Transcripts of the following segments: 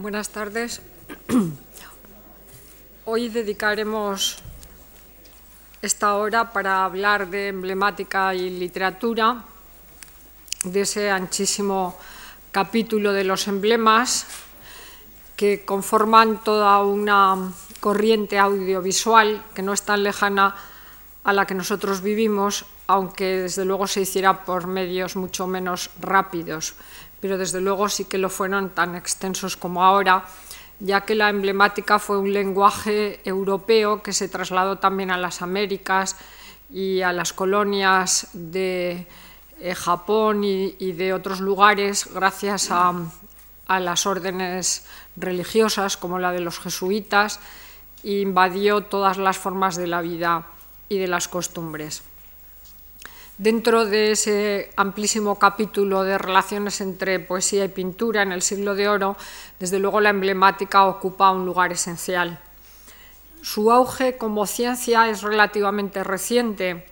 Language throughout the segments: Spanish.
Buenas tardes. Hoy dedicaremos esta hora para hablar de emblemática y literatura, de ese anchísimo capítulo de los emblemas que conforman toda una corriente audiovisual que no es tan lejana a la que nosotros vivimos, aunque desde luego se hiciera por medios mucho menos rápidos pero desde luego sí que lo fueron tan extensos como ahora, ya que la emblemática fue un lenguaje europeo que se trasladó también a las Américas y a las colonias de eh, Japón y, de otros lugares gracias a, a las órdenes religiosas como la de los jesuitas e invadió todas las formas de la vida y de las costumbres. Dentro de ese amplísimo capítulo de relaciones entre poesía y pintura en el siglo de oro, desde luego la emblemática ocupa un lugar esencial. Su auge como ciencia es relativamente reciente,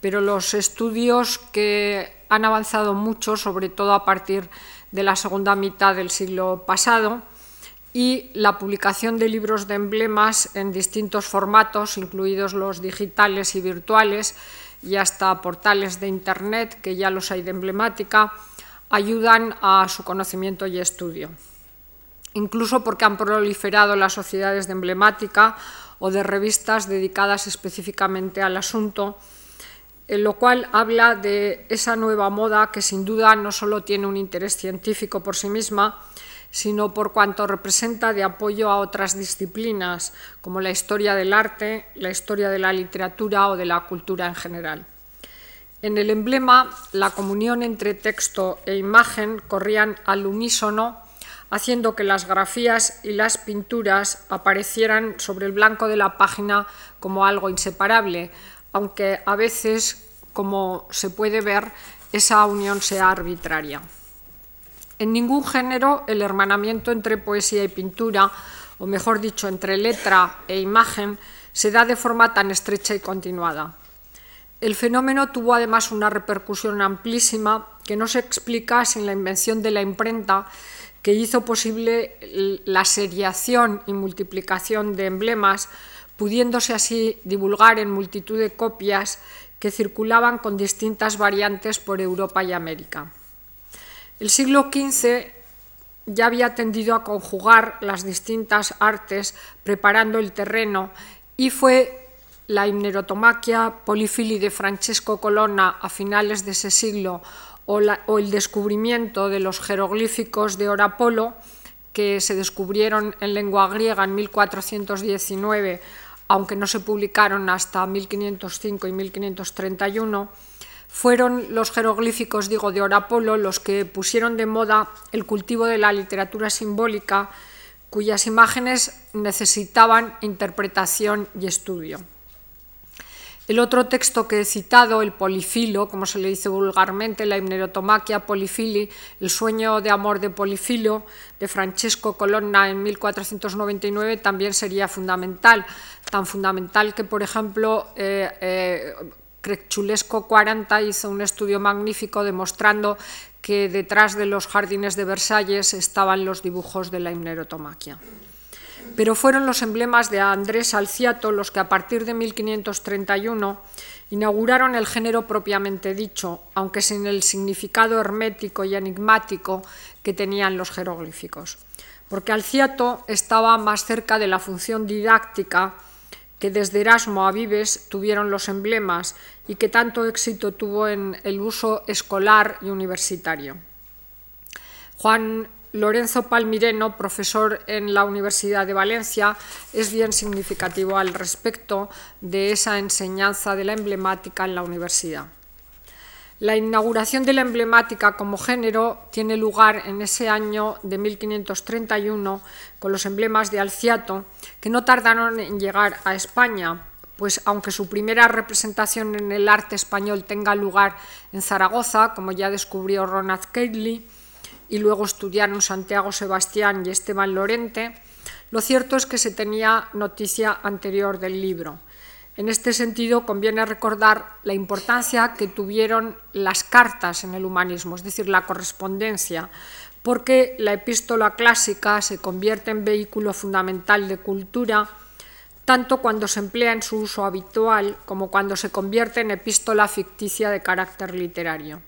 pero los estudios que han avanzado mucho, sobre todo a partir de la segunda mitad del siglo pasado, y la publicación de libros de emblemas en distintos formatos, incluidos los digitales y virtuales, y hasta portales de Internet, que ya los hay de emblemática, ayudan a su conocimiento y estudio. Incluso porque han proliferado las sociedades de emblemática o de revistas dedicadas específicamente al asunto, en lo cual habla de esa nueva moda que sin duda no solo tiene un interés científico por sí misma, sino por cuanto representa de apoyo a otras disciplinas, como la historia del arte, la historia de la literatura o de la cultura en general. En el emblema, la comunión entre texto e imagen corrían al unísono, haciendo que las grafías y las pinturas aparecieran sobre el blanco de la página como algo inseparable, aunque a veces, como se puede ver, esa unión sea arbitraria. En ningún género el hermanamiento entre poesía y pintura, o mejor dicho, entre letra e imagen, se da de forma tan estrecha y continuada. El fenómeno tuvo además una repercusión amplísima que no se explica sin la invención de la imprenta que hizo posible la seriación y multiplicación de emblemas, pudiéndose así divulgar en multitud de copias que circulaban con distintas variantes por Europa y América. El siglo XV ya había tendido a conjugar las distintas artes preparando el terreno y fue la himnerotomaquia polifili de Francesco Colonna a finales de ese siglo o, o, el descubrimiento de los jeroglíficos de Orapolo que se descubrieron en lengua griega en 1419, aunque no se publicaron hasta 1505 y 1531, fueron los jeroglíficos, digo, de Orapolo los que pusieron de moda el cultivo de la literatura simbólica, cuyas imágenes necesitaban interpretación y estudio. El otro texto que he citado, el Polifilo, como se le dice vulgarmente, la himnerotomaquia Polifili, el sueño de amor de Polifilo, de Francesco Colonna en 1499, también sería fundamental, tan fundamental que, por ejemplo, eh, eh, Chulesco 40 hizo un estudio magnífico demostrando que detrás de los jardines de Versalles estaban los dibujos de la himnerotomaquia. Pero fueron los emblemas de Andrés Alciato los que a partir de 1531 inauguraron el género propiamente dicho, aunque sin el significado hermético y enigmático que tenían los jeroglíficos. Porque Alciato estaba más cerca de la función didáctica que desde Erasmo a Vives tuvieron los emblemas y que tanto éxito tuvo en el uso escolar y universitario. Juan Lorenzo Palmireno, profesor en la Universidad de Valencia, es bien significativo al respecto de esa enseñanza de la emblemática en la universidad. La inauguración de la emblemática como género tiene lugar en ese año de 1531 con los emblemas de Alciato, que no tardaron en llegar a España, pues aunque su primera representación en el arte español tenga lugar en Zaragoza, como ya descubrió Ronald Cayley, y luego estudiaron Santiago Sebastián y Esteban Lorente, lo cierto es que se tenía noticia anterior del libro. En este sentido, conviene recordar la importancia que tuvieron las cartas en el humanismo, es decir, la correspondencia, porque la epístola clásica se convierte en vehículo fundamental de cultura, tanto cuando se emplea en su uso habitual como cuando se convierte en epístola ficticia de carácter literario.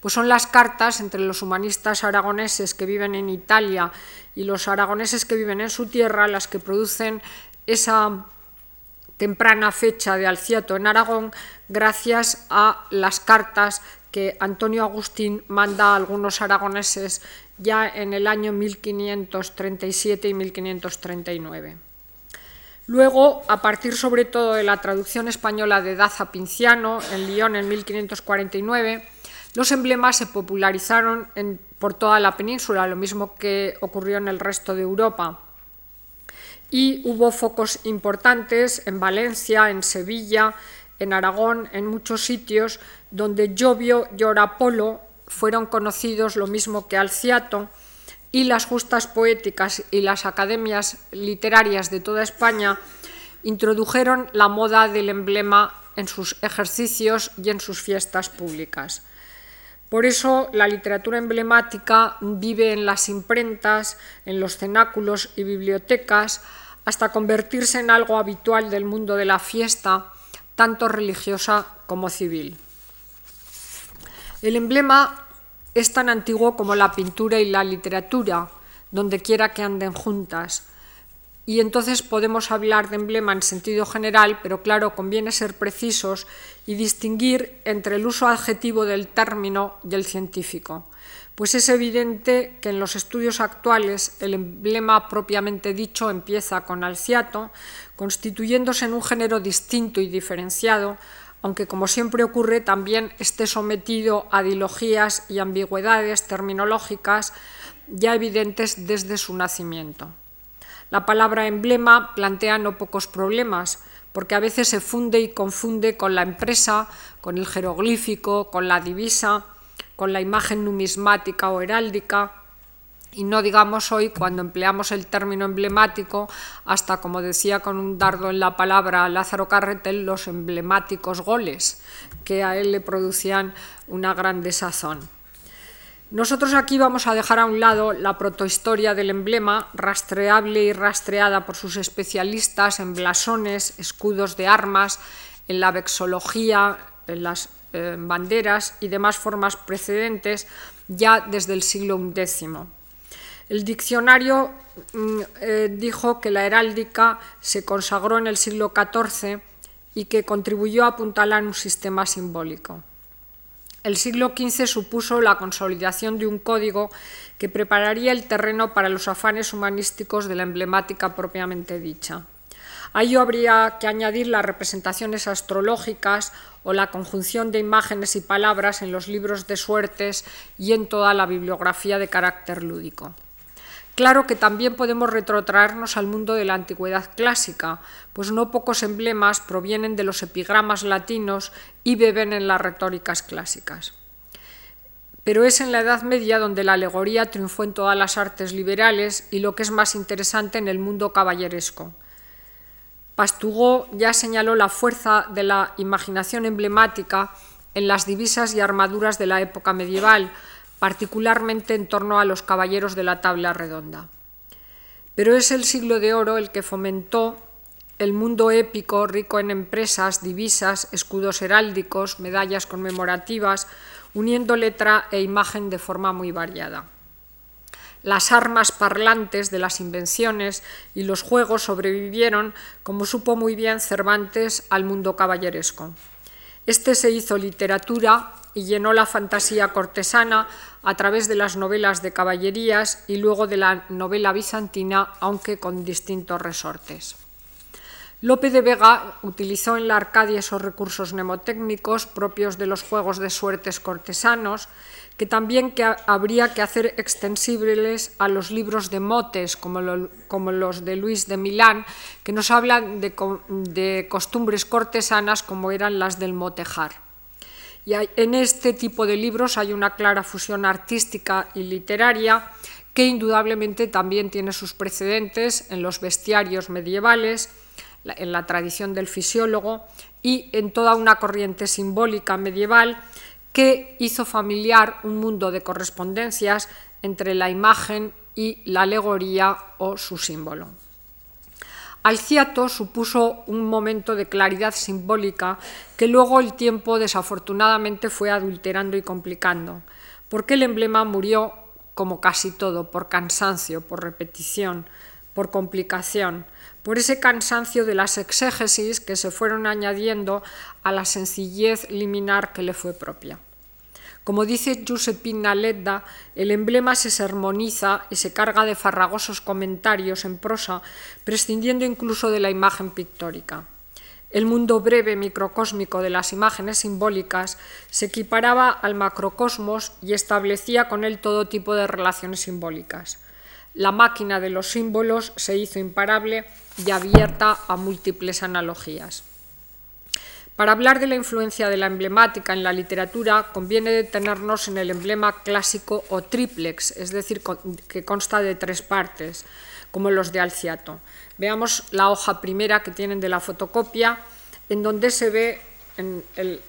Pues son las cartas entre los humanistas aragoneses que viven en Italia y los aragoneses que viven en su tierra las que producen esa temprana fecha de Alciato en Aragón gracias a las cartas que Antonio Agustín manda a algunos aragoneses ya en el año 1537 y 1539. Luego, a partir sobre todo de la traducción española de Daza Pinciano en Lyon en 1549, los emblemas se popularizaron por toda la península, lo mismo que ocurrió en el resto de Europa. Y hubo focos importantes en Valencia, en Sevilla, en Aragón, en muchos sitios donde Llovio y Orapolo fueron conocidos lo mismo que Alciato y las justas poéticas y las academias literarias de toda España introdujeron la moda del emblema en sus ejercicios y en sus fiestas públicas. Por eso la literatura emblemática vive en las imprentas, en los cenáculos y bibliotecas, hasta convertirse en algo habitual del mundo de la fiesta, tanto religiosa como civil. El emblema es tan antiguo como la pintura y la literatura, donde quiera que anden juntas. Y entonces podemos hablar de emblema en sentido general, pero claro, conviene ser precisos y distinguir entre el uso adjetivo del término y el científico. Pues es evidente que en los estudios actuales el emblema propiamente dicho empieza con alciato, constituyéndose en un género distinto y diferenciado, aunque como siempre ocurre también esté sometido a dilogías y ambigüedades terminológicas ya evidentes desde su nacimiento. La palabra emblema plantea no pocos problemas, porque a veces se funde y confunde con la empresa, con el jeroglífico, con la divisa, con la imagen numismática o heráldica, y no digamos hoy cuando empleamos el término emblemático, hasta como decía con un dardo en la palabra Lázaro Carretel, los emblemáticos goles, que a él le producían una gran desazón. Nosotros aquí vamos a dejar a un lado la protohistoria del emblema, rastreable y rastreada por sus especialistas en blasones, escudos de armas, en la vexología, en las eh, banderas y demás formas precedentes ya desde el siglo X. El diccionario mm, eh, dijo que la heráldica se consagró en el siglo XIV y que contribuyó a apuntalar un sistema simbólico. El siglo XV supuso la consolidación de un código que prepararía el terreno para los afanes humanísticos de la emblemática propiamente dicha. A ello habría que añadir las representaciones astrológicas o la conjunción de imágenes y palabras en los libros de suertes y en toda la bibliografía de carácter lúdico. Claro que también podemos retrotraernos al mundo de la antigüedad clásica, pues no pocos emblemas provienen de los epigramas latinos y beben en las retóricas clásicas. Pero es en la Edad Media donde la alegoría triunfó en todas las artes liberales y lo que es más interesante en el mundo caballeresco. Pastugó ya señaló la fuerza de la imaginación emblemática en las divisas y armaduras de la época medieval, particularmente en torno a los caballeros de la tabla redonda. Pero es el siglo de oro el que fomentó el mundo épico rico en empresas, divisas, escudos heráldicos, medallas conmemorativas, uniendo letra e imagen de forma muy variada. Las armas parlantes de las invenciones y los juegos sobrevivieron, como supo muy bien Cervantes, al mundo caballeresco. Este se hizo literatura y llenó la fantasía cortesana a través de las novelas de caballerías y luego de la novela bizantina, aunque con distintos resortes. Lope de Vega utilizó en la Arcadia esos recursos mnemotécnicos propios de los juegos de suertes cortesanos, que también que habría que hacer extensibles a los libros de motes, como, los de Luis de Milán, que nos hablan de costumbres cortesanas como eran las del motejar. Y en este tipo de libros hay una clara fusión artística y literaria que indudablemente también tiene sus precedentes en los bestiarios medievales, en la tradición del fisiólogo y en toda una corriente simbólica medieval que hizo familiar un mundo de correspondencias entre la imagen y la alegoría o su símbolo. Alciato supuso un momento de claridad simbólica que luego el tiempo desafortunadamente fue adulterando y complicando, porque el emblema murió, como casi todo, por cansancio, por repetición, por complicación, por ese cansancio de las exégesis que se fueron añadiendo a la sencillez liminar que le fue propia. Como dice Giuseppina Ledda, el emblema se sermoniza y se carga de farragosos comentarios en prosa, prescindiendo incluso de la imagen pictórica. El mundo breve microcósmico de las imágenes simbólicas se equiparaba al macrocosmos y establecía con él todo tipo de relaciones simbólicas. La máquina de los símbolos se hizo imparable y abierta a múltiples analogías. Para hablar de la influencia de la emblemática en la literatura, conviene detenernos en el emblema clásico o triplex, es decir, que consta de tres partes, como los de Alciato. Veamos la hoja primera que tienen de la fotocopia, en donde se ve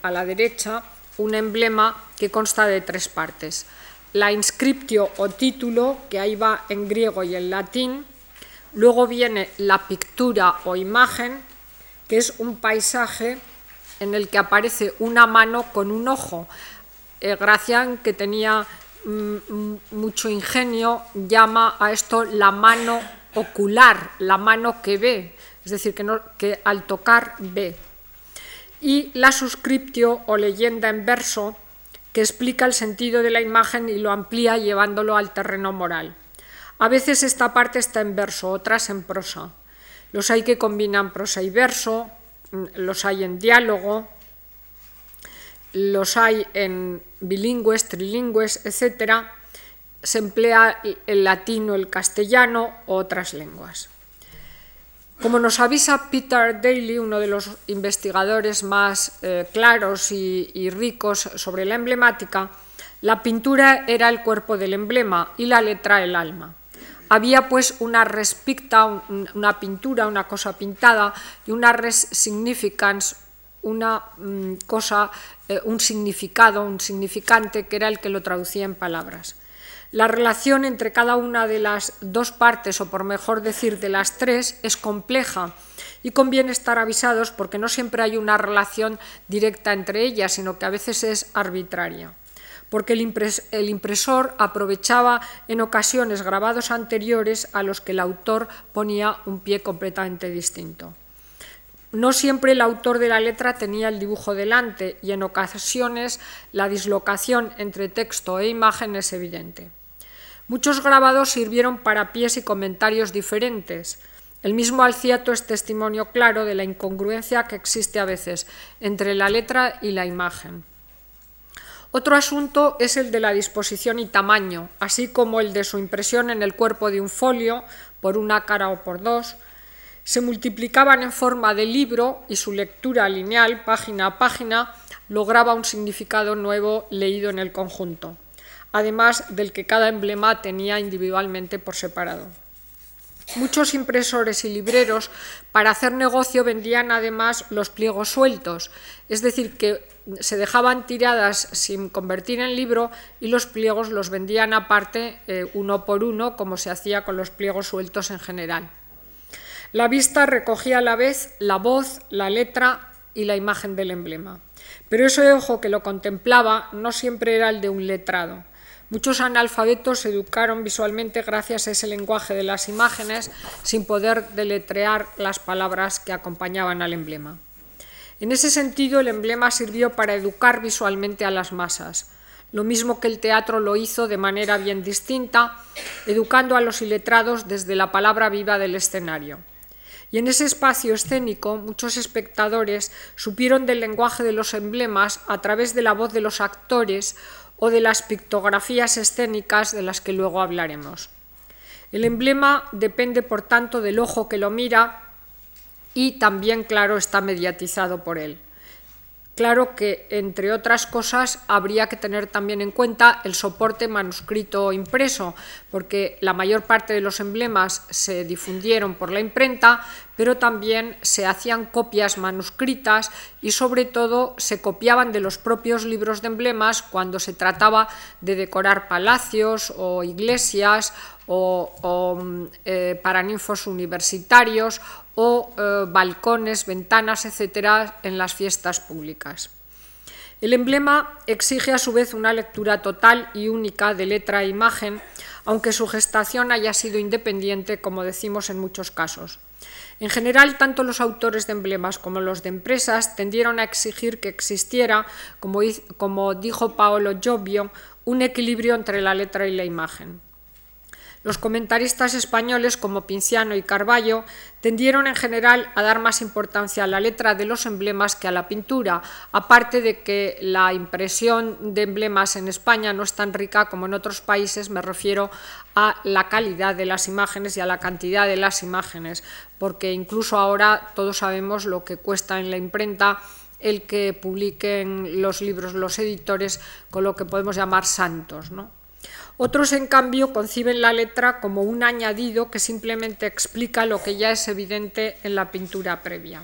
a la derecha un emblema que consta de tres partes. La inscriptio o título, que ahí va en griego y en latín. Luego viene la pictura o imagen, que es un paisaje en el que aparece una mano con un ojo. Eh, Gracián, que tenía mm, mm, mucho ingenio, llama a esto la mano ocular, la mano que ve, es decir, que, que al tocar ve. Y la suscriptio o leyenda en verso, que explica el sentido de la imagen y lo amplía llevándolo al terreno moral. A veces esta parte está en verso, otras en prosa. Los hay que combinan prosa y verso, los hay en diálogo, los hay en bilingües, trilingües, etc. Se emplea el latín o el castellano u otras lenguas. Como nos avisa Peter Daly, uno de los investigadores más eh, claros y, ricos sobre la emblemática, la pintura era el cuerpo del emblema y la letra el alma. Había pues una res picta, una pintura, una cosa pintada, y una res significans, una mm, cosa, eh, un significado, un significante que era el que lo traducía en palabras. La relación entre cada una de las dos partes, o por mejor decir de las tres, es compleja y conviene estar avisados porque no siempre hay una relación directa entre ellas, sino que a veces es arbitraria porque el, impresor aprovechaba en ocasiones grabados anteriores a los que el autor ponía un pie completamente distinto. No siempre el autor de la letra tenía el dibujo delante y en ocasiones la dislocación entre texto e imagen es evidente. Muchos grabados sirvieron para pies y comentarios diferentes. El mismo Alciato es testimonio claro de la incongruencia que existe a veces entre la letra y la imagen. Otro asunto es el de la disposición y tamaño, así como el de su impresión en el cuerpo de un folio, por una cara o por dos. Se multiplicaban en forma de libro y su lectura lineal, página a página, lograba un significado nuevo leído en el conjunto, además del que cada emblema tenía individualmente por separado. Muchos impresores y libreros para hacer negocio vendían además los pliegos sueltos, es decir, que se dejaban tiradas sin convertir en libro y los pliegos los vendían aparte eh, uno por uno, como se hacía con los pliegos sueltos en general. La vista recogía a la vez la voz, la letra y la imagen del emblema. Pero ese ojo que lo contemplaba no siempre era el de un letrado. Muchos analfabetos se educaron visualmente gracias a ese lenguaje de las imágenes sin poder deletrear las palabras que acompañaban al emblema. En ese sentido, el emblema sirvió para educar visualmente a las masas, lo mismo que el teatro lo hizo de manera bien distinta, educando a los iletrados desde la palabra viva del escenario. Y en ese espacio escénico muchos espectadores supieron del lenguaje de los emblemas a través de la voz de los actores o de las pictografías escénicas de las que luego hablaremos. El emblema depende, por tanto, del ojo que lo mira y también, claro, está mediatizado por él. Claro que, entre otras cosas, habría que tener también en cuenta el soporte manuscrito impreso, porque la mayor parte de los emblemas se difundieron por la imprenta, pero también se hacían copias manuscritas y, sobre todo, se copiaban de los propios libros de emblemas cuando se trataba de decorar palacios o iglesias o, o eh, paraninfos universitarios o eh, balcones, ventanas, etcétera, en las fiestas públicas. El emblema exige a su vez una lectura total y única de letra e imagen, aunque su gestación haya sido independiente, como decimos en muchos casos. En general, tanto los autores de emblemas como los de empresas tendieron a exigir que existiera, como, dijo Paolo Giobio, un equilibrio entre la letra y la imagen. Los comentaristas españoles como Pinciano y Carballo tendieron en general a dar más importancia a la letra de los emblemas que a la pintura, aparte de que la impresión de emblemas en España no es tan rica como en otros países, me refiero a la calidad de las imágenes y a la cantidad de las imágenes, porque incluso ahora todos sabemos lo que cuesta en la imprenta el que publiquen los libros los editores con lo que podemos llamar santos, ¿no? Otros, en cambio, conciben la letra como un añadido que simplemente explica lo que ya es evidente en la pintura previa.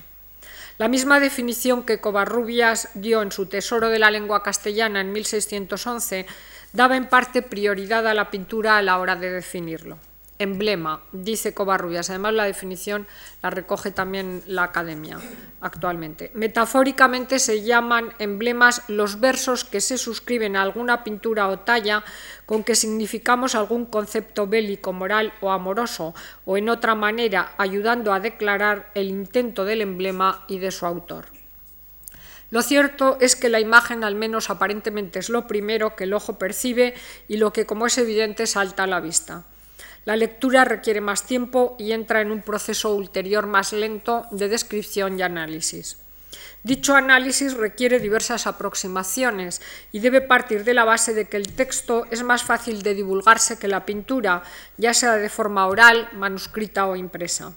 La misma definición que Covarrubias dio en su Tesoro de la lengua castellana en 1611 daba en parte prioridad a la pintura a la hora de definirlo emblema, dice Covarrubias. Además, la definición la recoge también la Academia actualmente. Metafóricamente se llaman emblemas los versos que se suscriben a alguna pintura o talla con que significamos algún concepto bélico, moral o amoroso, o en otra manera ayudando a declarar el intento del emblema y de su autor. Lo cierto es que la imagen, al menos aparentemente, es lo primero que el ojo percibe y lo que, como es evidente, salta a la vista. La lectura requiere más tiempo y entra en un proceso ulterior más lento de descripción y análisis. Dicho análisis requiere diversas aproximaciones y debe partir de la base de que el texto es más fácil de divulgarse que la pintura, ya sea de forma oral, manuscrita o impresa.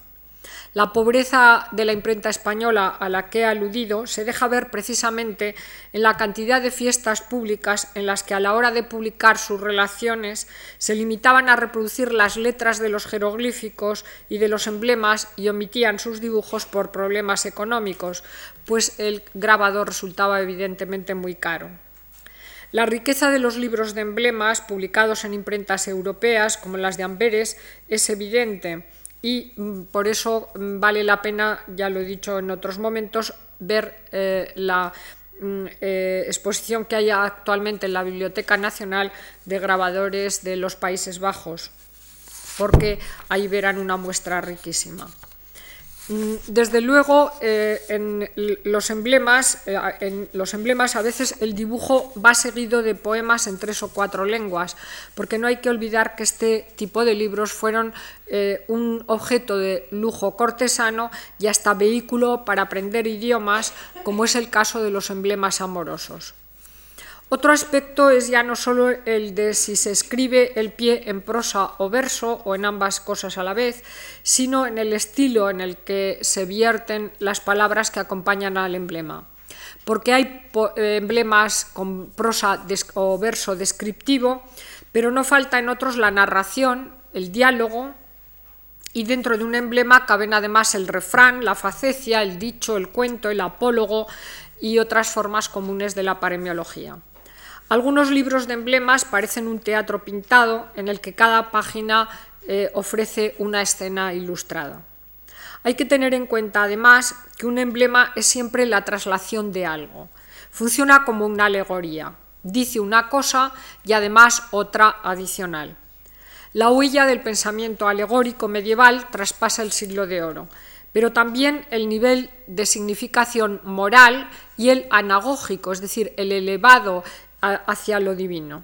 La pobreza de la imprenta española a la que he aludido se deja ver precisamente en la cantidad de fiestas públicas en las que a la hora de publicar sus relaciones se limitaban a reproducir las letras de los jeroglíficos y de los emblemas y omitían sus dibujos por problemas económicos, pues el grabador resultaba evidentemente muy caro. La riqueza de los libros de emblemas publicados en imprentas europeas, como las de Amberes, es evidente y mm, por eso mm, vale la pena, ya lo he dicho en otros momentos, ver eh, la mm, eh, exposición que hay actualmente en la Biblioteca Nacional de Grabadores de los Países Bajos, porque ahí verán una muestra riquísima. Mm, desde luego, eh, en los, emblemas, eh, en los emblemas a veces el dibujo va seguido de poemas en tres o cuatro lenguas, porque no hay que olvidar que este tipo de libros fueron eh, un objeto de lujo cortesano y hasta vehículo para aprender idiomas, como es el caso de los emblemas amorosos. Otro aspecto es ya no solo el de si se escribe el pie en prosa o verso o en ambas cosas a la vez, sino en el estilo en el que se vierten las palabras que acompañan al emblema. Porque hay eh, emblemas con prosa o verso descriptivo, pero no falta en otros la narración, el diálogo, y dentro de un emblema caben además el refrán, la facecia, el dicho, el cuento, el apólogo y otras formas comunes de la paremiología. Algunos libros de emblemas parecen un teatro pintado en el que cada página eh, ofrece una escena ilustrada. Hay que tener en cuenta además que un emblema es siempre la traslación de algo. Funciona como una alegoría. Dice una cosa y además otra adicional. La huella del pensamiento alegórico medieval traspasa el siglo de oro, pero también el nivel de significación moral y el anagógico, es decir, el elevado hacia lo divino.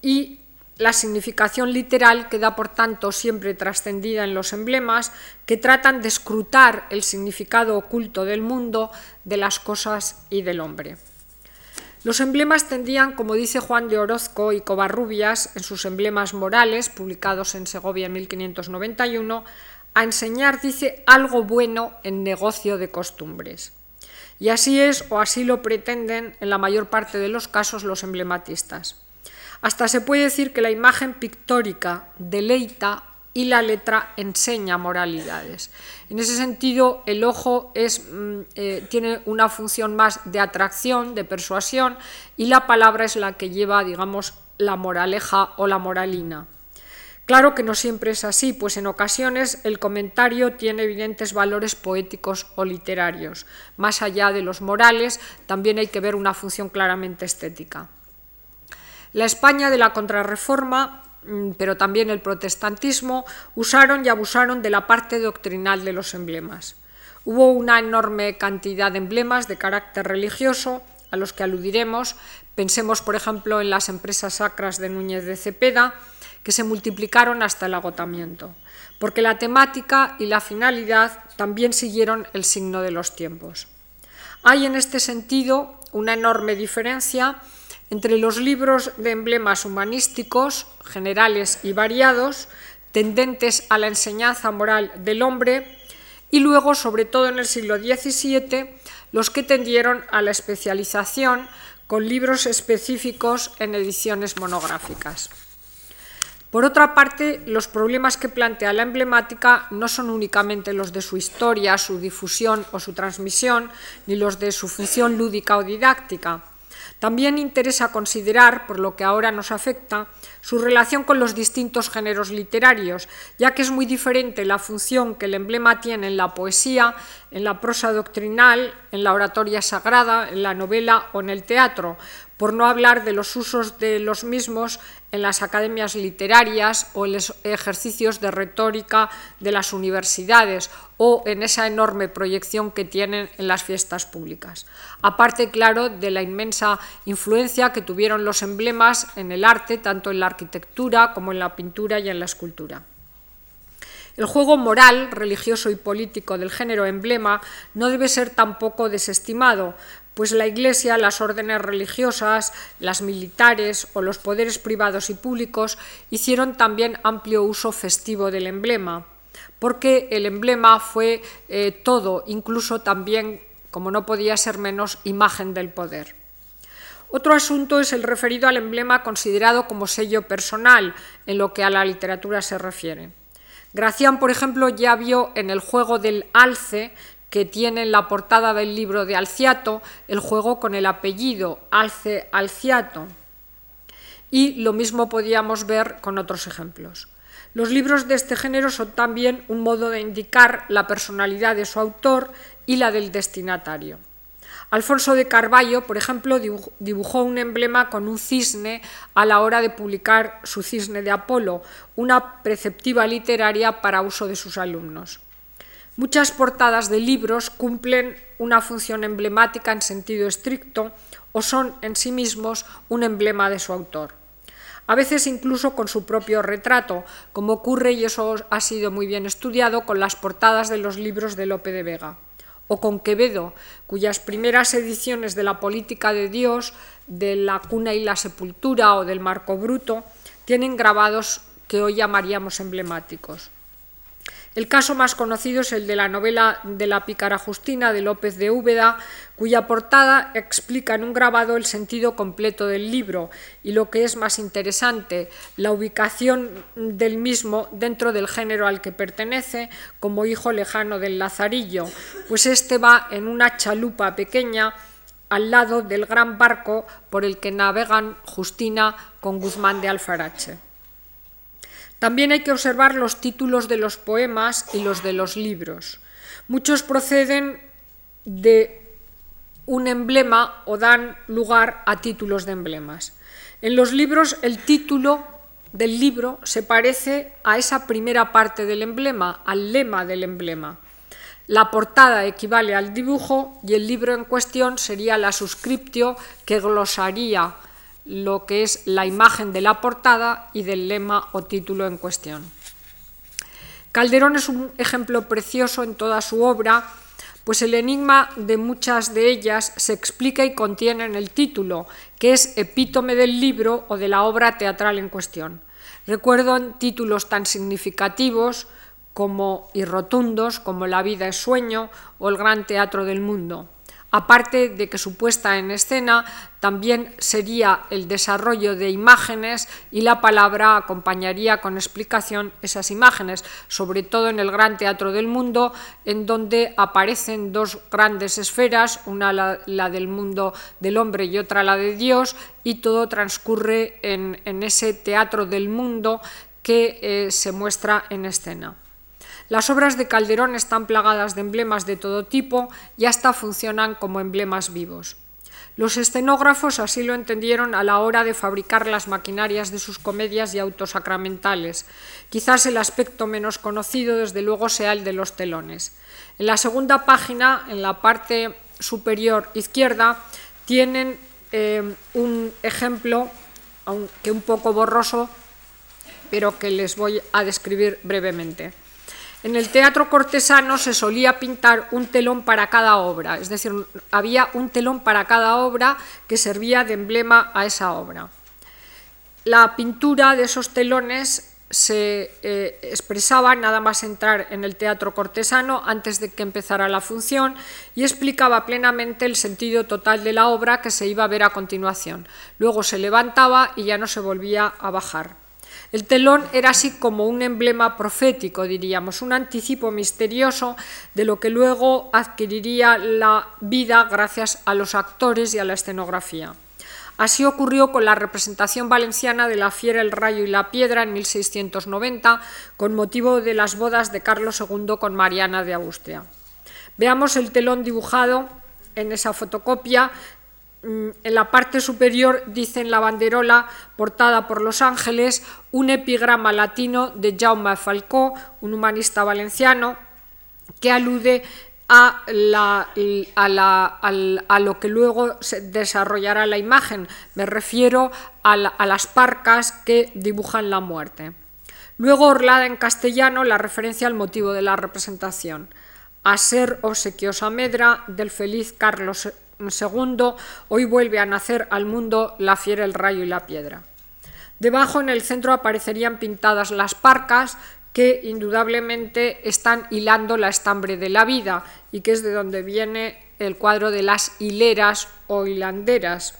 Y la significación literal queda, por tanto, siempre trascendida en los emblemas que tratan de escrutar el significado oculto del mundo, de las cosas y del hombre. Los emblemas tendían, como dice Juan de Orozco y Covarrubias en sus emblemas morales, publicados en Segovia en 1591, a enseñar, dice, algo bueno en negocio de costumbres. Y así es o así lo pretenden en la mayor parte de los casos los emblematistas. Hasta se puede decir que la imagen pictórica deleita y la letra enseña moralidades. En ese sentido, el ojo mm, eh, tiene una función más de atracción, de persuasión, y la palabra es la que lleva, digamos, la moraleja o la moralina. Claro que no siempre es así, pues en ocasiones el comentario tiene evidentes valores poéticos o literarios. Más allá de los morales, también hay que ver una función claramente estética. La España de la Contrarreforma Mm, pero también el protestantismo, usaron y abusaron de la parte doctrinal de los emblemas. Hubo una enorme cantidad de emblemas de carácter religioso a los que aludiremos. Pensemos, por ejemplo, en las empresas sacras de Núñez de Cepeda, que se multiplicaron hasta el agotamiento, porque la temática y la finalidad también siguieron el signo de los tiempos. Hay en este sentido una enorme diferencia entre los libros de emblemas humanísticos, generales y variados, tendentes a la enseñanza moral del hombre, y luego, sobre todo en el siglo XVII, los que tendieron a la especialización con libros específicos en ediciones monográficas. Por otra parte, los problemas que plantea la emblemática no son únicamente los de su historia, su difusión o su transmisión, ni los de su función lúdica o didáctica, también interesa considerar, por lo que ahora nos afecta, su relación con los distintos géneros literarios, ya que es muy diferente la función que el emblema tiene en la poesía, en la prosa doctrinal, en la oratoria sagrada, en la novela o en el teatro, por no hablar de los usos de los mismos en las academias literarias o en los ejercicios de retórica de las universidades o en esa enorme proyección que tienen en las fiestas públicas. Aparte, claro, de la inmensa influencia que tuvieron los emblemas en el arte, tanto en la arquitectura como en la pintura y en la escultura. El juego moral, religioso y político del género emblema no debe ser tampoco desestimado, pues la Iglesia, las órdenes religiosas, las militares o los poderes privados y públicos hicieron también amplio uso festivo del emblema, porque el emblema fue eh, todo, incluso también, como no podía ser menos, imagen del poder. Otro asunto es el referido al emblema considerado como sello personal en lo que a la literatura se refiere. Gracián, por ejemplo, ya vio en el juego del alce que tiene en la portada del libro de Alciato el juego con el apellido Alce Alciato. Y lo mismo podíamos ver con otros ejemplos. Los libros de este género son también un modo de indicar la personalidad de su autor y la del destinatario. Alfonso de Carballo, por ejemplo, dibujó un emblema con un cisne a la hora de publicar su Cisne de Apolo, una preceptiva literaria para uso de sus alumnos. Muchas portadas de libros cumplen una función emblemática en sentido estricto o son en sí mismos un emblema de su autor. A veces incluso con su propio retrato, como ocurre, y eso ha sido muy bien estudiado, con las portadas de los libros de Lope de Vega o con Quevedo, cuyas primeras ediciones de la política de Dios, de la cuna y la sepultura o del Marco Bruto, tienen grabados que hoy llamaríamos emblemáticos. El caso más conocido es el de la novela de la pícara Justina de López de Úbeda, cuya portada explica en un grabado el sentido completo del libro y lo que es más interesante, la ubicación del mismo dentro del género al que pertenece como hijo lejano del Lazarillo, pues este va en una chalupa pequeña al lado del gran barco por el que navegan Justina con Guzmán de Alfarache. También hay que observar los títulos de los poemas y los de los libros. Muchos proceden de un emblema o dan lugar a títulos de emblemas. En los libros el título del libro se parece a esa primera parte del emblema, al lema del emblema. La portada equivale al dibujo y el libro en cuestión sería la suscriptio que glosaría lo que es la imagen de la portada y del lema o título en cuestión. Calderón es un ejemplo precioso en toda su obra, pues el enigma de muchas de ellas se explica y contiene en el título, que es epítome del libro o de la obra teatral en cuestión. Recuerdo títulos tan significativos como y rotundos como La vida es sueño o El gran teatro del mundo. Aparte de que su puesta en escena también sería el desarrollo de imágenes y la palabra acompañaría con explicación esas imágenes, sobre todo en el Gran Teatro del Mundo, en donde aparecen dos grandes esferas, una la, del mundo del hombre y otra la de Dios, y todo transcurre en, ese teatro del mundo que eh, se muestra en escena. Las obras de Calderón están plagadas de emblemas de todo tipo y hasta funcionan como emblemas vivos. Los escenógrafos así lo entendieron a la hora de fabricar las maquinarias de sus comedias y autosacramentales. Quizás el aspecto menos conocido, desde luego, sea el de los telones. En la segunda página, en la parte superior izquierda, tienen eh, un ejemplo, aunque un poco borroso, pero que les voy a describir brevemente. En el teatro cortesano se solía pintar un telón para cada obra, es decir, había un telón para cada obra que servía de emblema a esa obra. La pintura de esos telones se eh, expresaba nada más entrar en el teatro cortesano antes de que empezara la función y explicaba plenamente el sentido total de la obra que se iba a ver a continuación. Luego se levantaba y ya no se volvía a bajar. El telón era así como un emblema profético, diríamos, un anticipo misterioso de lo que luego adquiriría la vida gracias a los actores y a la escenografía. Así ocurrió con la representación valenciana de La Fiera, el Rayo y la Piedra en 1690, con motivo de las bodas de Carlos II con Mariana de Austria. Veamos el telón dibujado en esa fotocopia en la parte superior dice en la banderola portada por Los Ángeles un epigrama latino de Jaume Falcó, un humanista valenciano, que alude a, lo que luego se desarrollará la imagen. Me refiero a, a las parcas que dibujan la muerte. Luego orlada en castellano la referencia al motivo de la representación. A ser obsequiosa medra del feliz Carlos segundo, hoy vuelve a nacer al mundo la fiera, el rayo y la piedra. Debajo en el centro aparecerían pintadas las parcas que indudablemente están hilando la estambre de la vida y que es de donde viene el cuadro de las hileras o hilanderas.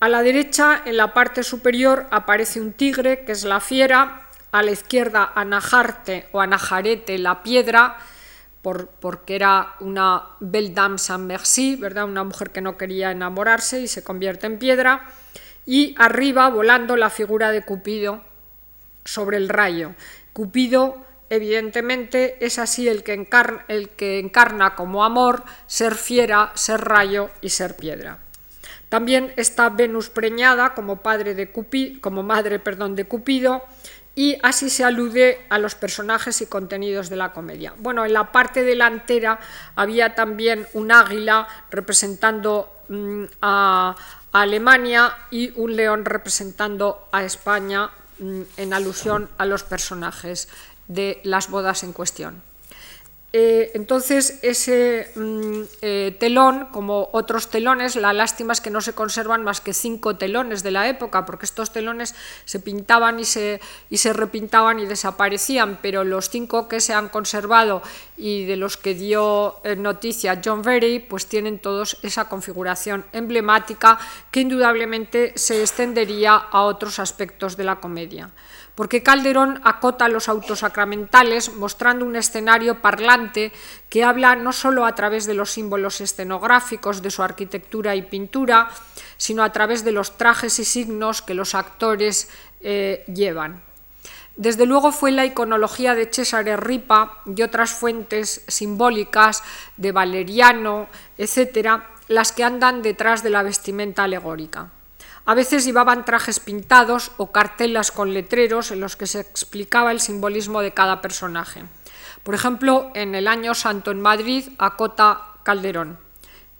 A la derecha, en la parte superior, aparece un tigre, que es la fiera, a la izquierda Anajarte o Anajarete, la piedra, porque era una belle dame sans merci, ¿verdad? una mujer que no quería enamorarse y se convierte en piedra, y arriba volando la figura de Cupido sobre el rayo. Cupido, evidentemente, es así el que, encarna, como amor ser fiera, ser rayo y ser piedra. También está Venus preñada como, padre de como madre perdón, de Cupido y así se alude a los personajes y contenidos de la comedia. Bueno, en la parte delantera había también un águila representando mm, a, Alemania y un león representando a España mm, en alusión a los personajes de las bodas en cuestión. Eh, entonces, ese mm, eh, telón, como otros telones, la lástima es que no se conservan más que cinco telones de la época, porque estos telones se pintaban y se, y se repintaban y desaparecían, pero los cinco que se han conservado y de los que dio eh, noticia John Verey, pues tienen todos esa configuración emblemática que indudablemente se extendería a otros aspectos de la comedia porque Calderón acota los autosacramentales mostrando un escenario parlante que habla no solo a través de los símbolos escenográficos de su arquitectura y pintura, sino a través de los trajes y signos que los actores eh, llevan. Desde luego fue la iconología de Cesare Ripa y otras fuentes simbólicas de Valeriano, etcétera, las que andan detrás de la vestimenta alegórica. A veces llevaban trajes pintados o cartelas con letreros en los que se explicaba el simbolismo de cada personaje. Por ejemplo, en el año santo en Madrid, acota Calderón,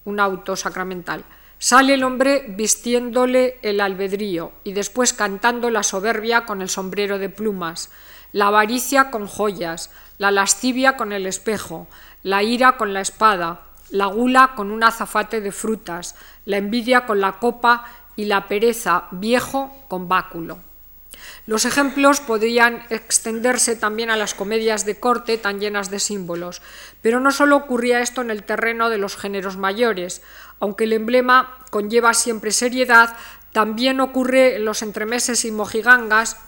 un auto sacramental. Sale el hombre vistiéndole el albedrío y después cantando la soberbia con el sombrero de plumas, la avaricia con joyas, la lascivia con el espejo, la ira con la espada, la gula con un azafate de frutas, la envidia con la copa y la pereza viejo con báculo. Los ejemplos podrían extenderse también a las comedias de corte tan llenas de símbolos, pero no solo ocurría esto en el terreno de los géneros mayores, aunque el emblema conlleva siempre seriedad, también ocurre en los entremeses y mojigangas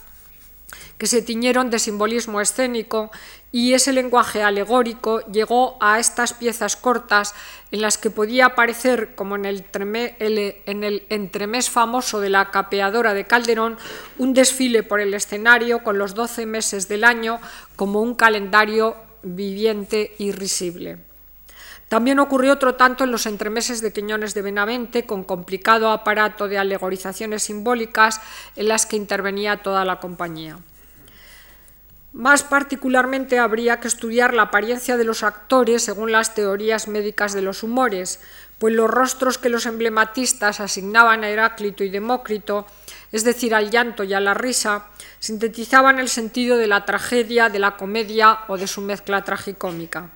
que se tiñeron de simbolismo escénico y ese lenguaje alegórico llegó a estas piezas cortas en las que podía aparecer, como en el, en el entremés famoso de la capeadora de Calderón, un desfile por el escenario con los doce meses del año como un calendario viviente y risible. También ocurrió otro tanto en los entremeses de Quiñones de Benavente, con complicado aparato de alegorizaciones simbólicas en las que intervenía toda la compañía. Más particularmente habría que estudiar la apariencia de los actores según las teorías médicas de los humores, pues los rostros que los emblematistas asignaban a Heráclito y Demócrito, es decir, al llanto y a la risa, sintetizaban el sentido de la tragedia, de la comedia o de su mezcla tragicómica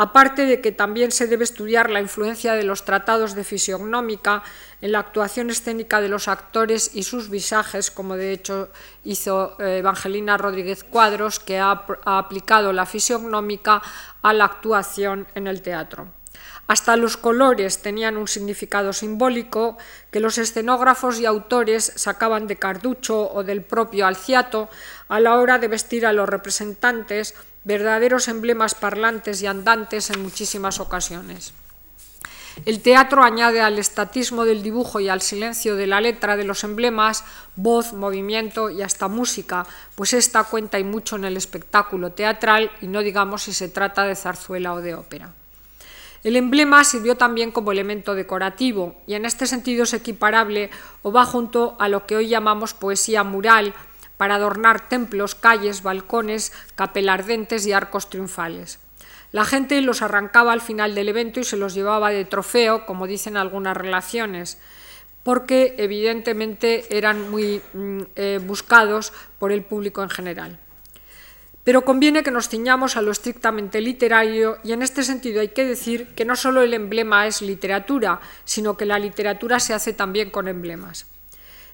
aparte de que también se debe estudiar la influencia de los tratados de fisiognómica en la actuación escénica de los actores y sus visajes, como de hecho hizo eh, Evangelina Rodríguez Cuadros, que ha, aplicado la fisiognómica a la actuación en el teatro. Hasta los colores tenían un significado simbólico que los escenógrafos y autores sacaban de Carducho o del propio Alciato a la hora de vestir a los representantes verdaderos emblemas parlantes y andantes en muchísimas ocasiones. El teatro añade al estatismo del dibujo y al silencio de la letra de los emblemas voz, movimiento y hasta música, pues esta cuenta y mucho en el espectáculo teatral y no digamos si se trata de zarzuela o de ópera. El emblema sirvió también como elemento decorativo y en este sentido es equiparable o va junto a lo que hoy llamamos poesía mural para adornar templos, calles, balcones, capelardentes y arcos triunfales. La gente los arrancaba al final del evento y se los llevaba de trofeo, como dicen algunas relaciones, porque evidentemente eran muy mm, eh, buscados por el público en general. Pero conviene que nos ciñamos a lo estrictamente literario y en este sentido hay que decir que no solo el emblema es literatura, sino que la literatura se hace también con emblemas.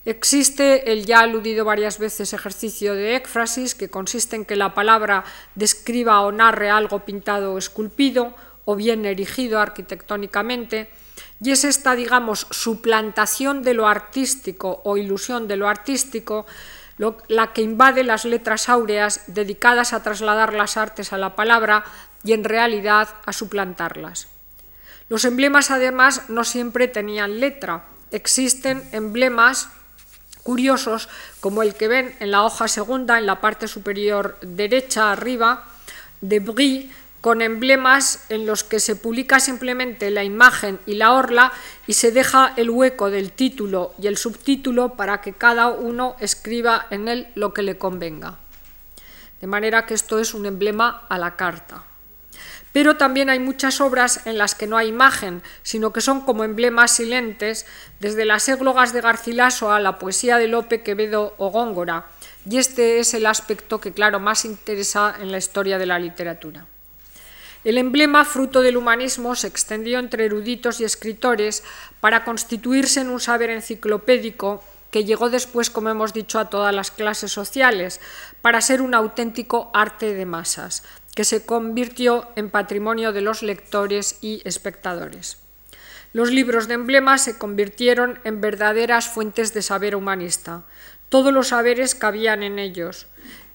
Existe el ya aludido varias veces ejercicio de éfrasis, que consiste en que la palabra describa o narre algo pintado o esculpido, o bien erigido arquitectónicamente, y es esta, digamos, suplantación de lo artístico o ilusión de lo artístico la que invade las letras áureas dedicadas a trasladar las artes a la palabra y en realidad a suplantarlas. Los emblemas además no siempre tenían letra. Existen emblemas curiosos como el que ven en la hoja segunda, en la parte superior derecha arriba, de Brie, con emblemas en los que se publica simplemente la imagen y la orla y se deja el hueco del título y el subtítulo para que cada uno escriba en él lo que le convenga. De manera que esto es un emblema a la carta pero también hay muchas obras en las que no hay imagen, sino que son como emblemas silentes, desde las églogas de Garcilaso a la poesía de Lope, Quevedo o Góngora, y este es el aspecto que, claro, más interesa en la historia de la literatura. El emblema, fruto del humanismo, se extendió entre eruditos y escritores para constituirse en un saber enciclopédico que llegó después, como hemos dicho, a todas las clases sociales, para ser un auténtico arte de masas, que se convirtió en patrimonio de los lectores y espectadores. Los libros de emblemas se convirtieron en verdaderas fuentes de saber humanista. Todos los saberes cabían en ellos.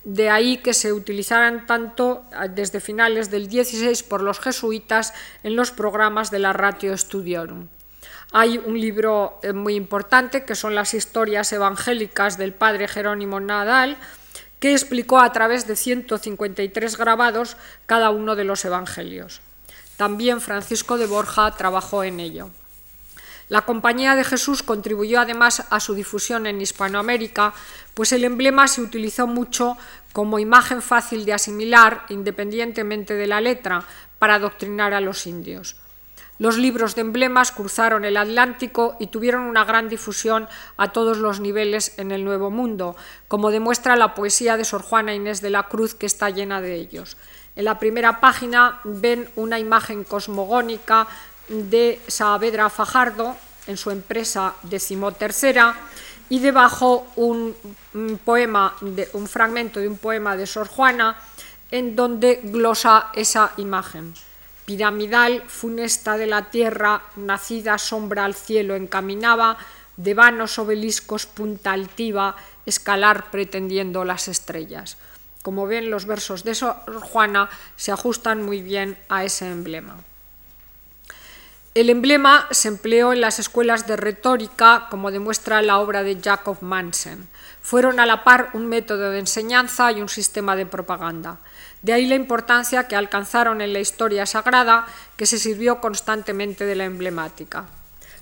De ahí que se utilizaran tanto ah, desde finales del XVI por los jesuitas en los programas de la Ratio Studiorum. Hay un libro eh, muy importante que son las historias evangélicas del padre Jerónimo Nadal, que explicó a través de 153 grabados cada uno de los evangelios. También Francisco de Borja trabajó en ello. La Compañía de Jesús contribuyó además a su difusión en Hispanoamérica, pues el emblema se utilizó mucho como imagen fácil de asimilar, independientemente de la letra, para adoctrinar a los indios. Los libros de emblemas cruzaron el Atlántico y tuvieron una gran difusión a todos los niveles en el Nuevo Mundo, como demuestra la poesía de Sor Juana Inés de la Cruz, que está llena de ellos. En la primera página ven una imagen cosmogónica de Saavedra Fajardo en su empresa decimotercera y debajo un, poema, un fragmento de un poema de Sor Juana en donde glosa esa imagen. Piramidal, funesta de la tierra, nacida sombra al cielo encaminaba, de vanos obeliscos punta altiva, escalar pretendiendo las estrellas. Como ven, los versos de Sor Juana se ajustan muy bien a ese emblema. El emblema se empleó en las escuelas de retórica, como demuestra la obra de Jacob Mansen. Fueron a la par un método de enseñanza y un sistema de propaganda. De ahí la importancia que alcanzaron en la historia sagrada, que se sirvió constantemente de la emblemática.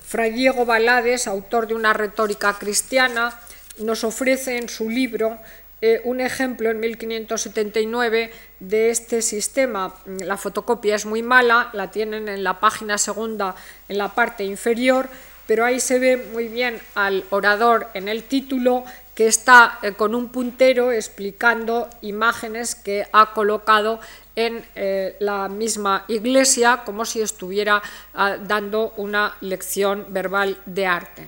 Fray Diego Balades, autor de una retórica cristiana, nos ofrece en su libro eh, un ejemplo en 1579 de este sistema. La fotocopia es muy mala, la tienen en la página segunda, en la parte inferior, pero ahí se ve muy bien al orador en el título que está eh, con un puntero explicando imágenes que ha colocado en eh, la misma iglesia como si estuviera ah, dando una lección verbal de arte.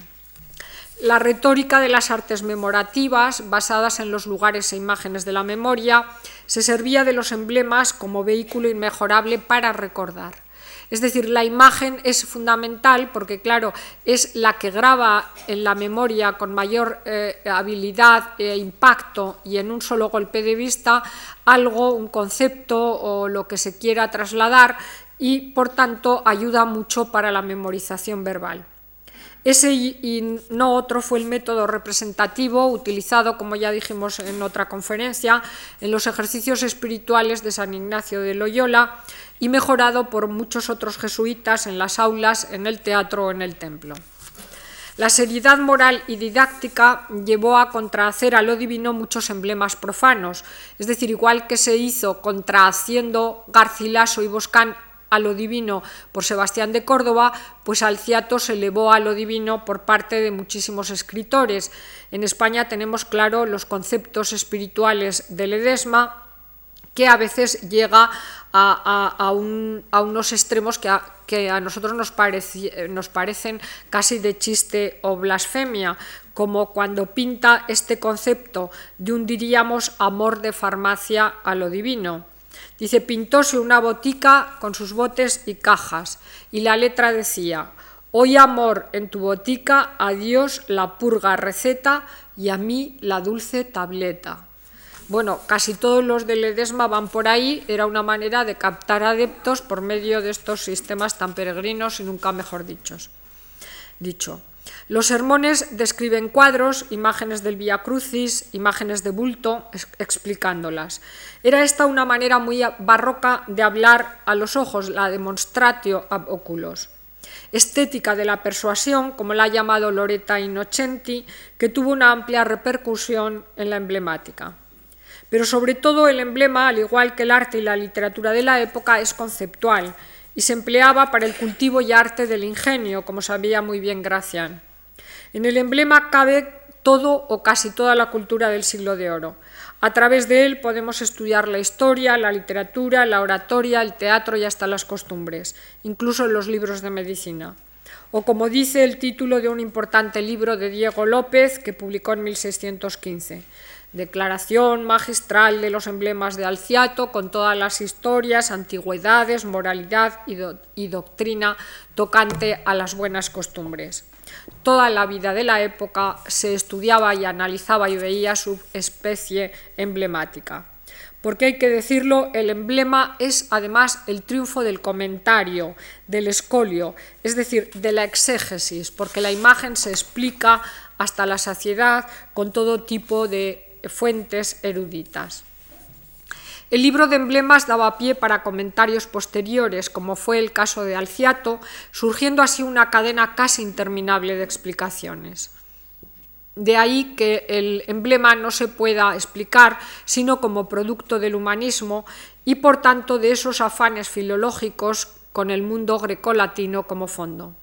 La retórica de las artes memorativas, basadas en los lugares e imágenes de la memoria, se servía de los emblemas como vehículo inmejorable para recordar. Es decir, la imagen es fundamental porque, claro, es la que graba en la memoria con mayor eh, habilidad e impacto y en un solo golpe de vista algo, un concepto o lo que se quiera trasladar y, por tanto, ayuda mucho para la memorización verbal. Ese y no otro fue el método representativo utilizado, como ya dijimos en otra conferencia, en los ejercicios espirituales de San Ignacio de Loyola y mejorado por muchos otros jesuitas en las aulas, en el teatro o en el templo. La seriedad moral y didáctica llevó a contrahacer a lo divino muchos emblemas profanos, es decir, igual que se hizo contrahaciendo Garcilaso y Boscán a lo divino por Sebastián de Córdoba, pues Alciato se elevó a lo divino por parte de muchísimos escritores. En España tenemos claro los conceptos espirituales de Ledesma, que a veces llega a, unos extremos que a, nosotros nos, nos parecen casi de chiste o blasfemia, como cuando pinta este concepto de un, diríamos, amor de farmacia a lo divino. Dice, pintóse una botica con sus botes y cajas, y la letra decía, Hoy amor en tu botica, a Dios la purga receta y a mí la dulce tableta. Bueno, casi todos los de Ledesma van por ahí, era una manera de captar adeptos por medio de estos sistemas tan peregrinos y nunca mejor dichos. Dicho. Los sermones describen cuadros, imágenes del Via Crucis, imágenes de bulto, explicándolas. Era esta una manera muy barroca de hablar a los ojos, la demonstratio ab oculos. Estética de la persuasión, como la ha llamado Loretta Innocenti, que tuvo una amplia repercusión en la emblemática. Pero sobre todo el emblema, al igual que el arte y la literatura de la época, es conceptual y se empleaba para el cultivo y arte del ingenio, como sabía muy bien Gracian. En el emblema cabe todo o casi toda la cultura del siglo de oro. A través de él podemos estudiar la historia, la literatura, la oratoria, el teatro y hasta las costumbres, incluso los libros de medicina. O como dice el título de un importante libro de Diego López que publicó en 1615, Declaración magistral de los emblemas de Alciato con todas las historias, antigüedades, moralidad y, doctrina tocante a las buenas costumbres. Toda la vida de la época se estudiaba y analizaba y veía su especie emblemática. Porque hay que decirlo, el emblema es además el triunfo del comentario, del escolio, es decir, de la exégesis, porque la imagen se explica hasta la saciedad con todo tipo de fuentes eruditas. El libro de emblemas daba pie para comentarios posteriores, como fue el caso de Alciato, surgiendo así una cadena casi interminable de explicaciones. De ahí que el emblema no se pueda explicar sino como producto del humanismo y por tanto de esos afanes filológicos con el mundo grecolatino como fondo.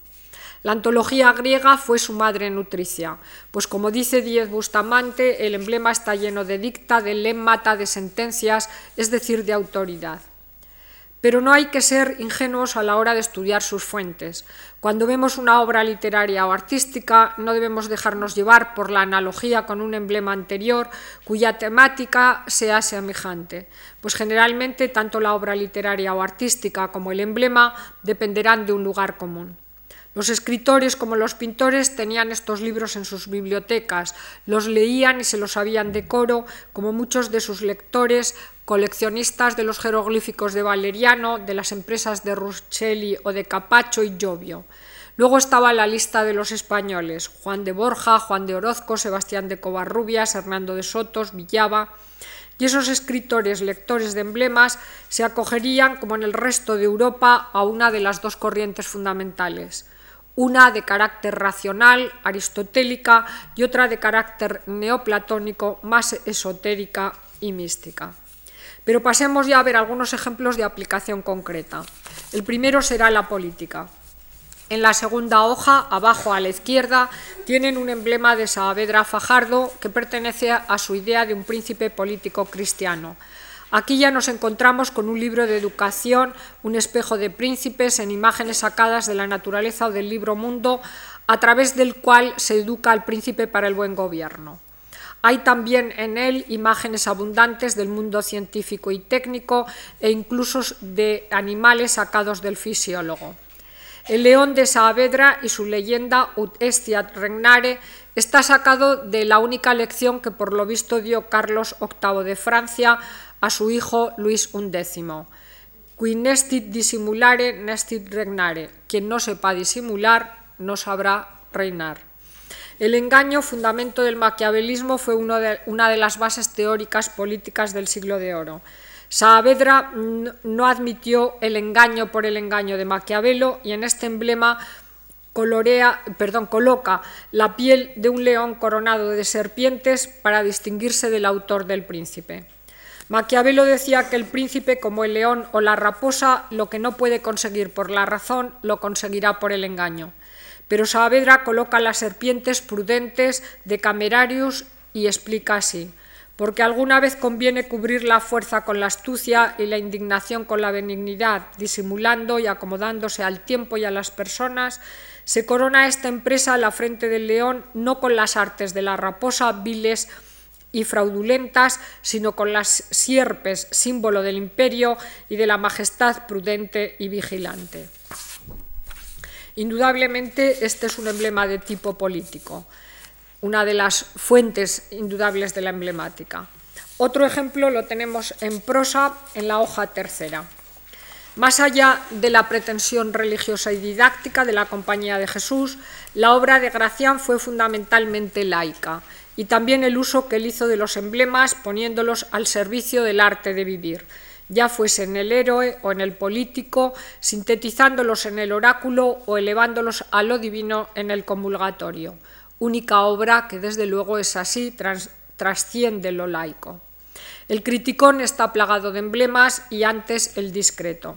La antología griega fue su madre nutricia, pues como dice Diez Bustamante, el emblema está lleno de dicta, de lemmata, de sentencias, es decir, de autoridad. Pero no hay que ser ingenuos a la hora de estudiar sus fuentes. Cuando vemos una obra literaria o artística, no debemos dejarnos llevar por la analogía con un emblema anterior cuya temática sea semejante, pues generalmente tanto la obra literaria o artística como el emblema dependerán de un lugar común. Los escritores como los pintores tenían estos libros en sus bibliotecas, los leían y se los sabían de coro, como muchos de sus lectores, coleccionistas de los jeroglíficos de Valeriano, de las empresas de Ruscelli o de Capacho y Jovio. Luego estaba la lista de los españoles, Juan de Borja, Juan de Orozco, Sebastián de Covarrubias, Hernando de Sotos, Villaba, y esos escritores lectores de emblemas se acogerían, como en el resto de Europa, a una de las dos corrientes fundamentales, una de carácter racional, aristotélica, y otra de carácter neoplatónico, más esotérica y mística. Pero pasemos ya a ver algunos ejemplos de aplicación concreta. El primero será la política. En la segunda hoja, abajo a la izquierda, tienen un emblema de Saavedra Fajardo que pertenece a su idea de un príncipe político cristiano. Aquí ya nos encontramos con un libro de educación, un espejo de príncipes en imágenes sacadas de la naturaleza o del libro mundo, a través del cual se educa al príncipe para el buen gobierno. Hay también en él imágenes abundantes del mundo científico y técnico e incluso de animales sacados del fisiólogo. El león de Saavedra y su leyenda Ut estiat regnare está sacado de la única lección que por lo visto dio Carlos VIII de Francia a su hijo Luis XI. Qui nestit dissimulare, nestit regnare. Quien no sepa disimular, no sabrá reinar. El engaño, fundamento del maquiavelismo, fue una de las bases teóricas políticas del siglo de oro. Saavedra no admitió el engaño por el engaño de Maquiavelo y en este emblema colorea, perdón, coloca la piel de un león coronado de serpientes para distinguirse del autor del príncipe. Maquiavelo decía que el príncipe, como el león o la raposa, lo que no puede conseguir por la razón, lo conseguirá por el engaño. Pero Saavedra coloca las serpientes prudentes de Camerarius y explica así porque alguna vez conviene cubrir la fuerza con la astucia y la indignación con la benignidad, disimulando y acomodándose al tiempo y a las personas, se corona esta empresa a la frente del león no con las artes de la raposa viles y fraudulentas, sino con las sierpes, símbolo del imperio y de la majestad prudente y vigilante. Indudablemente este es un emblema de tipo político, una de las fuentes indudables de la emblemática. Otro ejemplo lo tenemos en prosa en la hoja tercera. Más allá de la pretensión religiosa y didáctica de la Compañía de Jesús, la obra de Gracián fue fundamentalmente laica y también el uso que él hizo de los emblemas poniéndolos al servicio del arte de vivir, ya fuese en el héroe o en el político, sintetizándolos en el oráculo o elevándolos a lo divino en el comulgatorio, única obra que desde luego es así, trasciende lo laico. El criticón está plagado de emblemas y antes el discreto.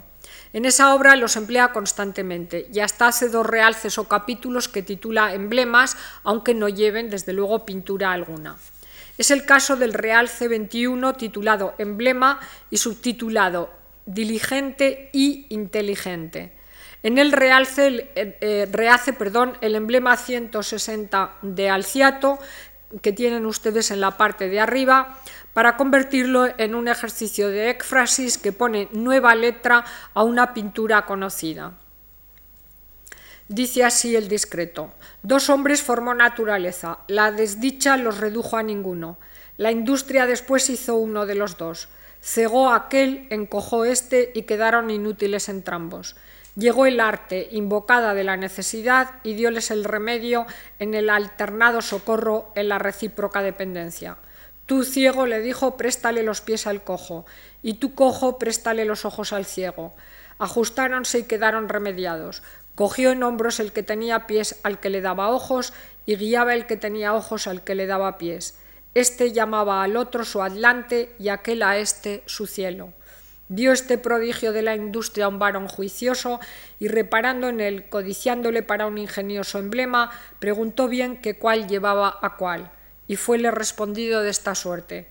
En esa obra los emplea constantemente y hasta hace dos realces o capítulos que titula Emblemas, aunque no lleven desde luego pintura alguna. Es el caso del realce 21 titulado Emblema y subtitulado Diligente y inteligente. En el realce, eh, eh, rehace perdón, el emblema 160 de Alciato, que tienen ustedes en la parte de arriba, para convertirlo en un ejercicio de éfrasis que pone nueva letra a una pintura conocida. Dice así el discreto. Dos hombres formó naturaleza. La desdicha los redujo a ninguno. La industria después hizo uno de los dos. Cegó aquel, encojó este y quedaron inútiles entrambos. Llegó el arte, invocada de la necesidad, y dioles el remedio en el alternado socorro, en la recíproca dependencia. Tú, ciego, le dijo, préstale los pies al cojo, y tú, cojo, préstale los ojos al ciego. Ajustáronse y quedaron remediados. Cogió en hombros el que tenía pies al que le daba ojos, y guiaba el que tenía ojos al que le daba pies. Este llamaba al otro su atlante y aquel a este su cielo. Vio este prodigio de la industria a un varón juicioso y reparando en él, codiciándole para un ingenioso emblema, preguntó bien que cuál llevaba a cuál y fuele respondido de esta suerte.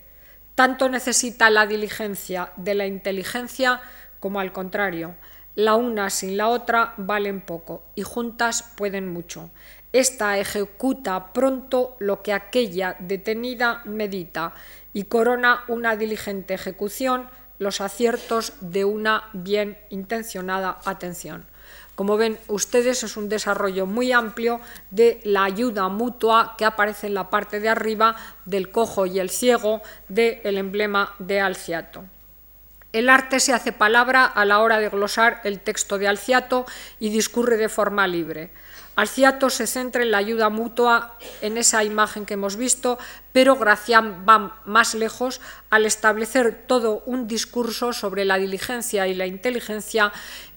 Tanto necesita la diligencia de la inteligencia como al contrario. La una sin la otra valen poco y juntas pueden mucho. Esta ejecuta pronto lo que aquella detenida medita y corona una diligente ejecución los aciertos de una bien intencionada atención. Como ven ustedes, es un desarrollo muy amplio de la ayuda mutua que aparece en la parte de arriba del cojo y el ciego del emblema de Alciato. El arte se hace palabra a la hora de glosar el texto de Alciato y discurre de forma libre. Alciato se centra en la ayuda mutua en esa imagen que hemos visto, pero Gracián va más lejos al establecer todo un discurso sobre la diligencia y la inteligencia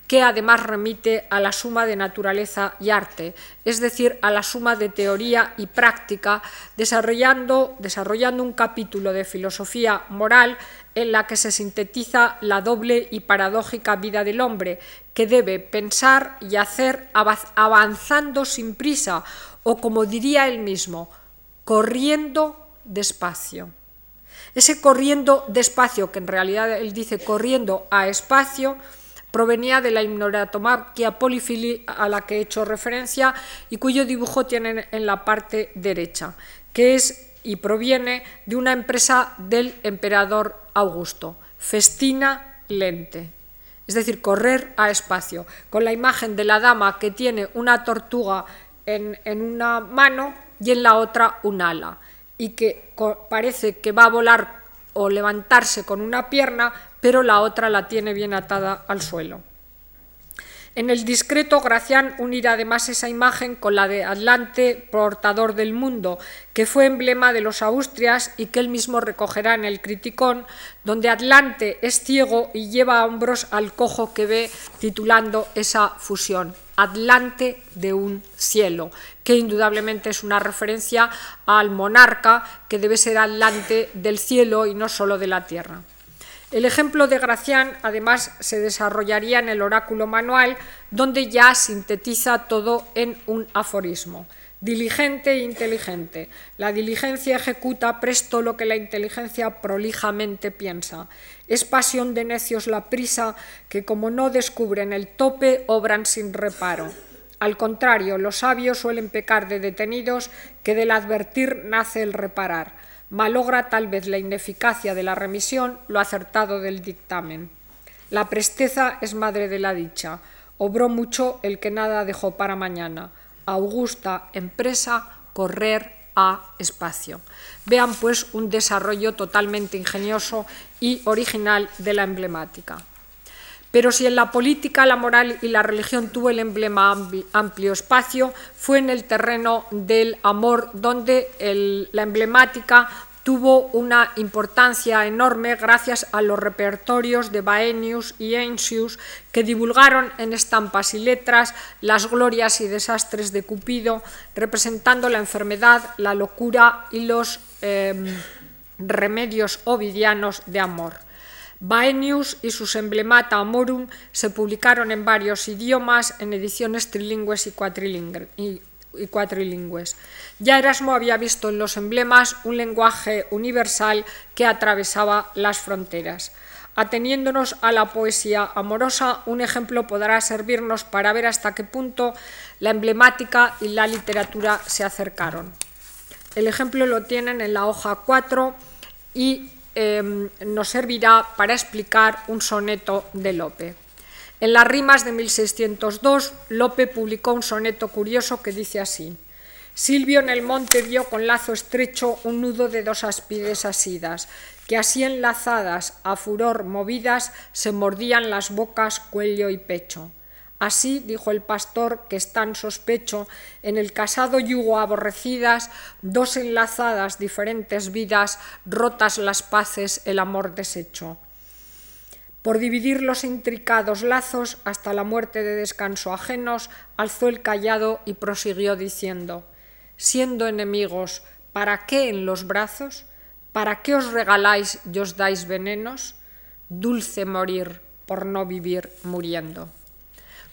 que además remite a la suma de naturaleza y arte, es decir, a la suma de teoría y práctica, desarrollando, desarrollando un capítulo de filosofía moral en la que se sintetiza la doble y paradójica vida del hombre, que debe pensar y hacer avanzando sin prisa, o como diría él mismo, corriendo despacio. Ese corriendo despacio, que en realidad él dice corriendo a espacio, provenía de la himnoratomaquia polifili a la que he hecho referencia y cuyo dibujo tienen en la parte derecha, que es y proviene de una empresa del emperador Augusto, festina lente, es decir, correr a espacio, con la imagen de la dama que tiene una tortuga en, en una mano y en la otra un ala, y que parece que va a volar o levantarse con una pierna, pero la otra la tiene bien atada al suelo. En el discreto, Gracián unirá además esa imagen con la de Atlante, portador del mundo, que fue emblema de los Austrias y que él mismo recogerá en el Criticón, donde Atlante es ciego y lleva a hombros al cojo que ve, titulando esa fusión, Atlante de un cielo, que indudablemente es una referencia al monarca que debe ser Atlante del cielo y no solo de la tierra. El ejemplo de Gracián, además, se desarrollaría en el oráculo manual, donde ya sintetiza todo en un aforismo. Diligente e inteligente. La diligencia ejecuta presto lo que la inteligencia prolijamente piensa. Es pasión de necios la prisa que como no descubren el tope, obran sin reparo. Al contrario, los sabios suelen pecar de detenidos que del advertir nace el reparar malogra tal vez la ineficacia de la remisión lo acertado del dictamen. La presteza es madre de la dicha. Obró mucho el que nada dejó para mañana. Augusta empresa correr a espacio. Vean pues un desarrollo totalmente ingenioso y original de la emblemática. Pero si en la política, la moral y la religión tuvo el emblema amplio espacio, fue en el terreno del amor donde la emblemática tuvo una importancia enorme gracias a los repertorios de Baenius y Encius que divulgaron en estampas y letras las glorias y desastres de Cupido, representando la enfermedad, la locura y los em, remedios ovidianos de amor. Baenius y sus emblemata Amorum se publicaron en varios idiomas en ediciones trilingües y cuatrilingües. Ya Erasmo había visto en los emblemas un lenguaje universal que atravesaba las fronteras. Ateniéndonos a la poesía amorosa, un ejemplo podrá servirnos para ver hasta qué punto la emblemática y la literatura se acercaron. El ejemplo lo tienen en la hoja 4 y Em, nos servirá para explicar un soneto de Lope. En las rimas de 1602, Lope publicó un soneto curioso que dice así: Silvio en el monte vio con lazo estrecho un nudo de dos aspides asidas, que así enlazadas, a furor movidas, se mordían las bocas, cuello y pecho. Así, dijo el pastor, que están sospecho, en el casado yugo aborrecidas, dos enlazadas diferentes vidas, rotas las paces, el amor deshecho. Por dividir los intricados lazos hasta la muerte de descanso ajenos, alzó el callado y prosiguió diciendo, siendo enemigos, ¿para qué en los brazos? ¿Para qué os regaláis y os dais venenos? Dulce morir por no vivir muriendo.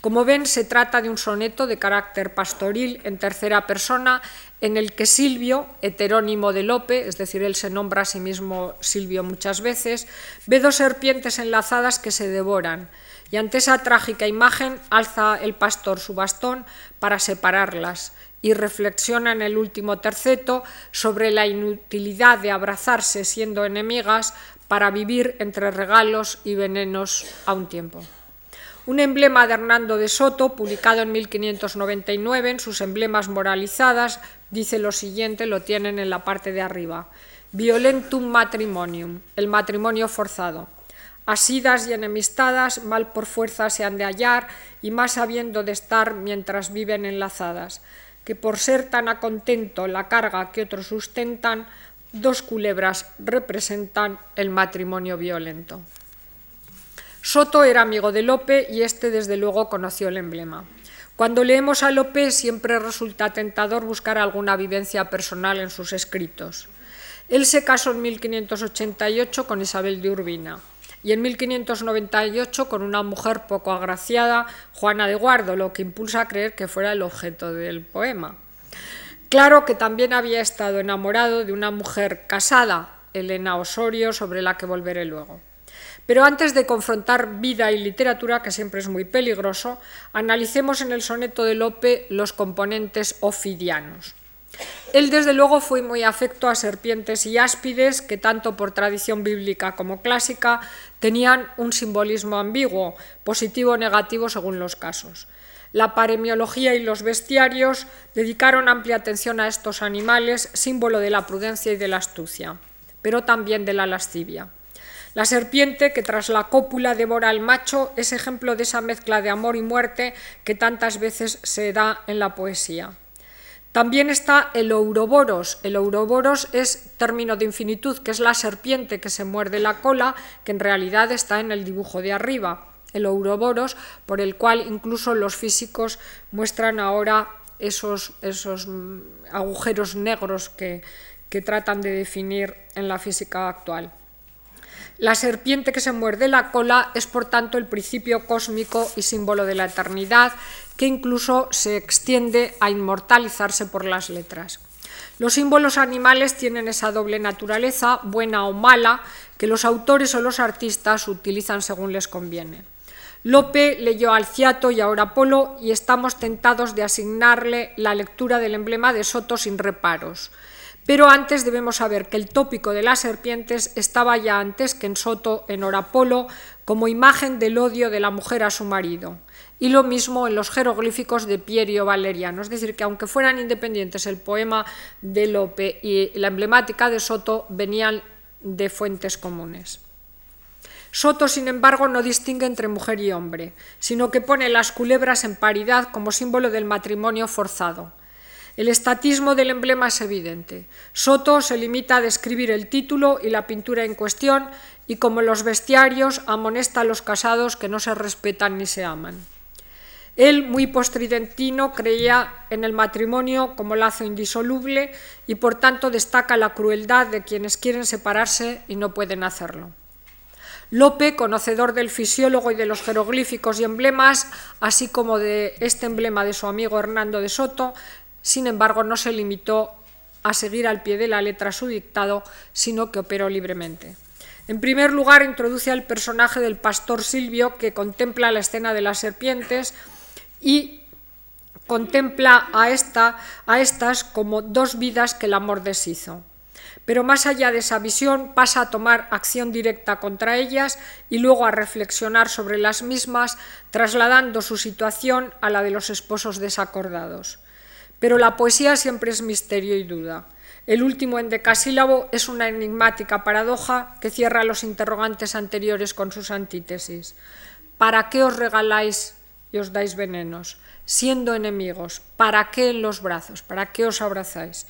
Como ven, se trata de un soneto de carácter pastoril en tercera persona, en el que Silvio, heterónimo de Lope, es decir, él se nombra a sí mismo Silvio muchas veces, ve dos serpientes enlazadas que se devoran, y ante esa trágica imagen alza el pastor su bastón para separarlas y reflexiona en el último terceto sobre la inutilidad de abrazarse siendo enemigas para vivir entre regalos y venenos a un tiempo. Un emblema de Hernando de Soto, publicado en 1599 en sus emblemas moralizadas, dice lo siguiente, lo tienen en la parte de arriba. Violentum matrimonium, el matrimonio forzado. Asidas y enemistadas, mal por fuerza se han de hallar, y más habiendo de estar mientras viven enlazadas, que por ser tan a contento la carga que otros sustentan, dos culebras representan el matrimonio violento. Soto era amigo de Lope y este desde luego conoció el emblema. Cuando leemos a Lope siempre resulta tentador buscar alguna vivencia personal en sus escritos. Él se casó en 1588 con Isabel de Urbina y en 1598 con una mujer poco agraciada, Juana de Guardo, lo que impulsa a creer que fuera el objeto del poema. Claro que también había estado enamorado de una mujer casada, Elena Osorio, sobre la que volveré luego. Pero antes de confrontar vida y literatura, que siempre es muy peligroso, analicemos en el soneto de Lope los componentes ofidianos. Él desde luego fue muy afecto a serpientes y áspides que tanto por tradición bíblica como clásica tenían un simbolismo ambiguo, positivo o negativo según los casos. La paremiología y los bestiarios dedicaron amplia atención a estos animales, símbolo de la prudencia y de la astucia, pero también de la lascivia. La serpiente que tras la cópula devora al macho es ejemplo de esa mezcla de amor y muerte que tantas veces se da en la poesía. También está el ouroboros. El ouroboros es término de infinitud, que es la serpiente que se muerde la cola, que en realidad está en el dibujo de arriba. El ouroboros, por el cual incluso los físicos muestran ahora esos, esos mm, agujeros negros que, que tratan de definir en la física actual. La serpiente que se muerde la cola es por tanto el principio cósmico y símbolo de la eternidad, que incluso se extiende a inmortalizarse por las letras. Los símbolos animales tienen esa doble naturaleza, buena o mala, que los autores o los artistas utilizan según les conviene. Lope leyó Alciato y ahora Polo y estamos tentados de asignarle la lectura del emblema de Soto sin reparos. Pero antes debemos saber que el tópico de las serpientes estaba ya antes que en Soto, en Orapolo, como imagen del odio de la mujer a su marido. Y lo mismo en los jeroglíficos de Pierio Valeriano. Es decir, que aunque fueran independientes el poema de Lope y la emblemática de Soto, venían de fuentes comunes. Soto, sin embargo, no distingue entre mujer y hombre, sino que pone las culebras en paridad como símbolo del matrimonio forzado. El estatismo del emblema es evidente. Soto se limita a describir el título y la pintura en cuestión y como los bestiarios amonesta a los casados que no se respetan ni se aman. Él, muy postridentino, creía en el matrimonio como lazo indisoluble y por tanto destaca la crueldad de quienes quieren separarse y no pueden hacerlo. Lope, conocedor del fisiólogo y de los jeroglíficos y emblemas, así como de este emblema de su amigo Hernando de Soto, sin embargo, no se limitó a seguir al pie de la letra su dictado, sino que operó libremente. En primer lugar, introduce al personaje del pastor Silvio, que contempla la escena de las serpientes y contempla a, esta, a estas como dos vidas que el amor deshizo. Pero más allá de esa visión, pasa a tomar acción directa contra ellas y luego a reflexionar sobre las mismas, trasladando su situación a la de los esposos desacordados. Pero la poesía siempre es misterio y duda. El último endecasílabo es una enigmática paradoja que cierra los interrogantes anteriores con sus antítesis. ¿Para qué os regaláis y os dais venenos? Siendo enemigos, ¿para qué en los brazos? ¿Para qué os abrazáis?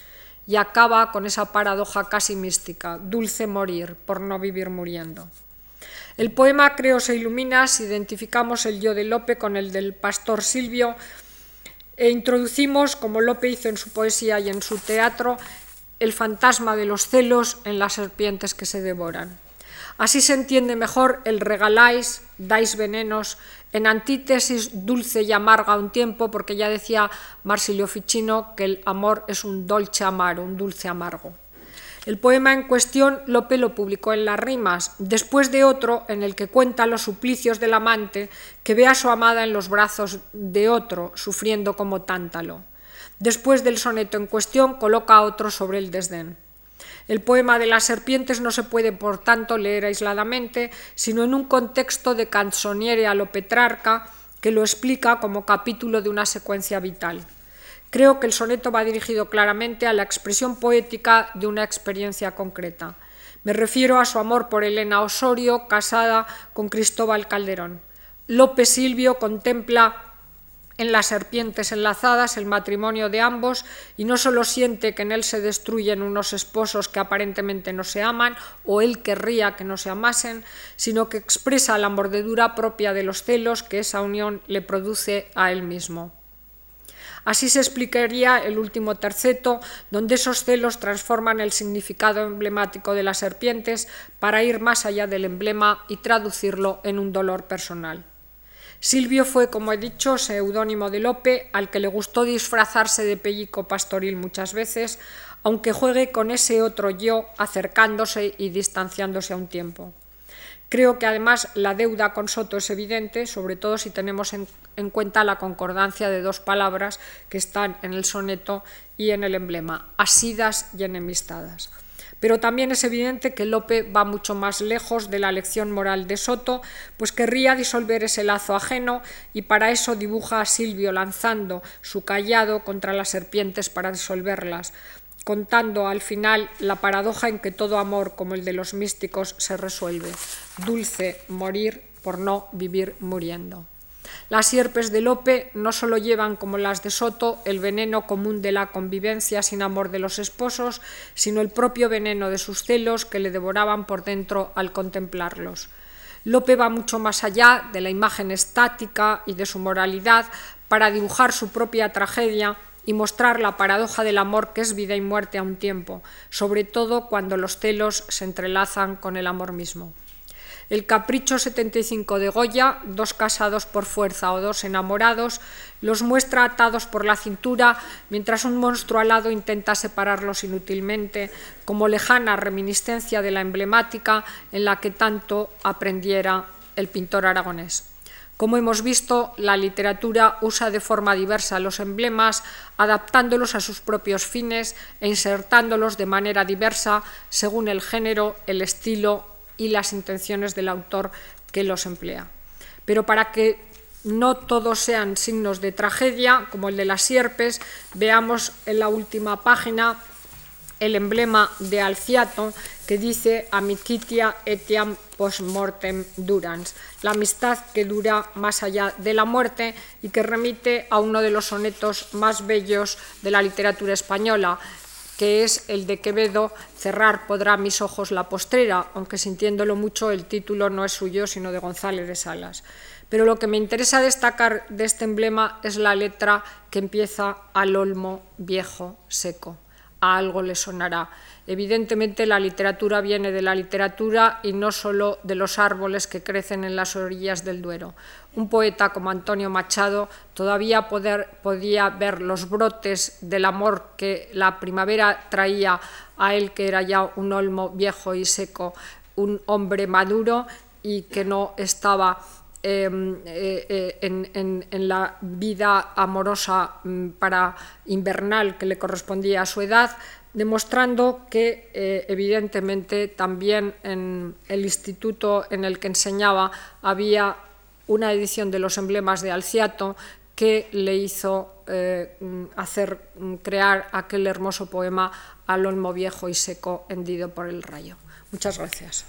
Y acaba con esa paradoja casi mística, dulce morir por no vivir muriendo. El poema, creo, se ilumina si identificamos el yo de Lope con el del pastor Silvio, e introducimos, como Lope hizo en su poesía y en su teatro, el fantasma de los celos en las serpientes que se devoran. Así se entiende mejor el regaláis, dais venenos, en antítesis dulce y amarga un tiempo, porque ya decía Marsilio Ficino que el amor es un dolce amaro, un dulce amargo. El poema en cuestión Lope lo publicó en las rimas, después de otro en el que cuenta los suplicios del amante que ve a su amada en los brazos de otro, sufriendo como tántalo. Después del soneto en cuestión coloca otro sobre el desdén. El poema de las serpientes no se puede, por tanto, leer aisladamente, sino en un contexto de canzoniere a lo Petrarca que lo explica como capítulo de una secuencia vital. Creo que el soneto va dirigido claramente a la expresión poética de una experiencia concreta. Me refiero a su amor por Elena Osorio, casada con Cristóbal Calderón. López Silvio contempla en las serpientes enlazadas el matrimonio de ambos y no solo siente que en él se destruyen unos esposos que aparentemente no se aman o él querría que no se amasen, sino que expresa la mordedura propia de los celos que esa unión le produce a él mismo. Así se explicaría el último terceto, donde esos celos transforman el significado emblemático de las serpientes para ir más allá del emblema y traducirlo en un dolor personal. Silvio fue, como he dicho, seudónimo de Lope, al que le gustó disfrazarse de pellico pastoril muchas veces, aunque juegue con ese otro yo acercándose y distanciándose a un tiempo. Creo que además la deuda con Soto es evidente, sobre todo si tenemos en, cuenta la concordancia de dos palabras que están en el soneto y en el emblema, asidas y enemistadas. Pero también es evidente que Lope va mucho más lejos de la lección moral de Soto, pues querría disolver ese lazo ajeno y para eso dibuja a Silvio lanzando su callado contra las serpientes para disolverlas, contando al final la paradoja en que todo amor, como el de los místicos, se resuelve. Dulce morir por no vivir muriendo. Las sierpes de Lope no solo llevan, como las de Soto, el veneno común de la convivencia sin amor de los esposos, sino el propio veneno de sus celos que le devoraban por dentro al contemplarlos. Lope va mucho más allá de la imagen estática y de su moralidad para dibujar su propia tragedia y mostrar la paradoja del amor que es vida y muerte a un tiempo, sobre todo cuando los celos se entrelazan con el amor mismo. El Capricho 75 de Goya, dos casados por fuerza o dos enamorados, los muestra atados por la cintura mientras un monstruo alado intenta separarlos inútilmente, como lejana reminiscencia de la emblemática en la que tanto aprendiera el pintor aragonés. Como hemos visto, la literatura usa de forma diversa los emblemas, adaptándolos a sus propios fines e insertándolos de manera diversa según el género, el estilo y las intenciones del autor que los emplea. Pero para que no todos sean signos de tragedia, como el de las sierpes, veamos en la última página el emblema de Alciato que dice amicitia etiam post mortem durans, la amistad que dura más allá de la muerte y que remite a uno de los sonetos más bellos de la literatura española, que es el de Quevedo, Cerrar podrá mis ojos la postrera, aunque sintiéndolo mucho el título no es suyo, sino de González de Salas. Pero lo que me interesa destacar de este emblema es la letra que empieza al olmo viejo seco a algo le sonará. Evidentemente la literatura viene de la literatura y no solo de los árboles que crecen en las orillas del Duero. Un poeta como Antonio Machado todavía podía ver los brotes del amor que la primavera traía a él, que era ya un olmo viejo y seco, un hombre maduro y que no estaba eh, eh, en, la vida amorosa mm, para invernal que le correspondía a su edad, demostrando que eh, evidentemente también en el instituto en el que enseñaba había una edición de los emblemas de Alciato que le hizo mm, hacer mm, crear aquel hermoso poema al olmo viejo y seco hendido por el rayo. Muchas gracias.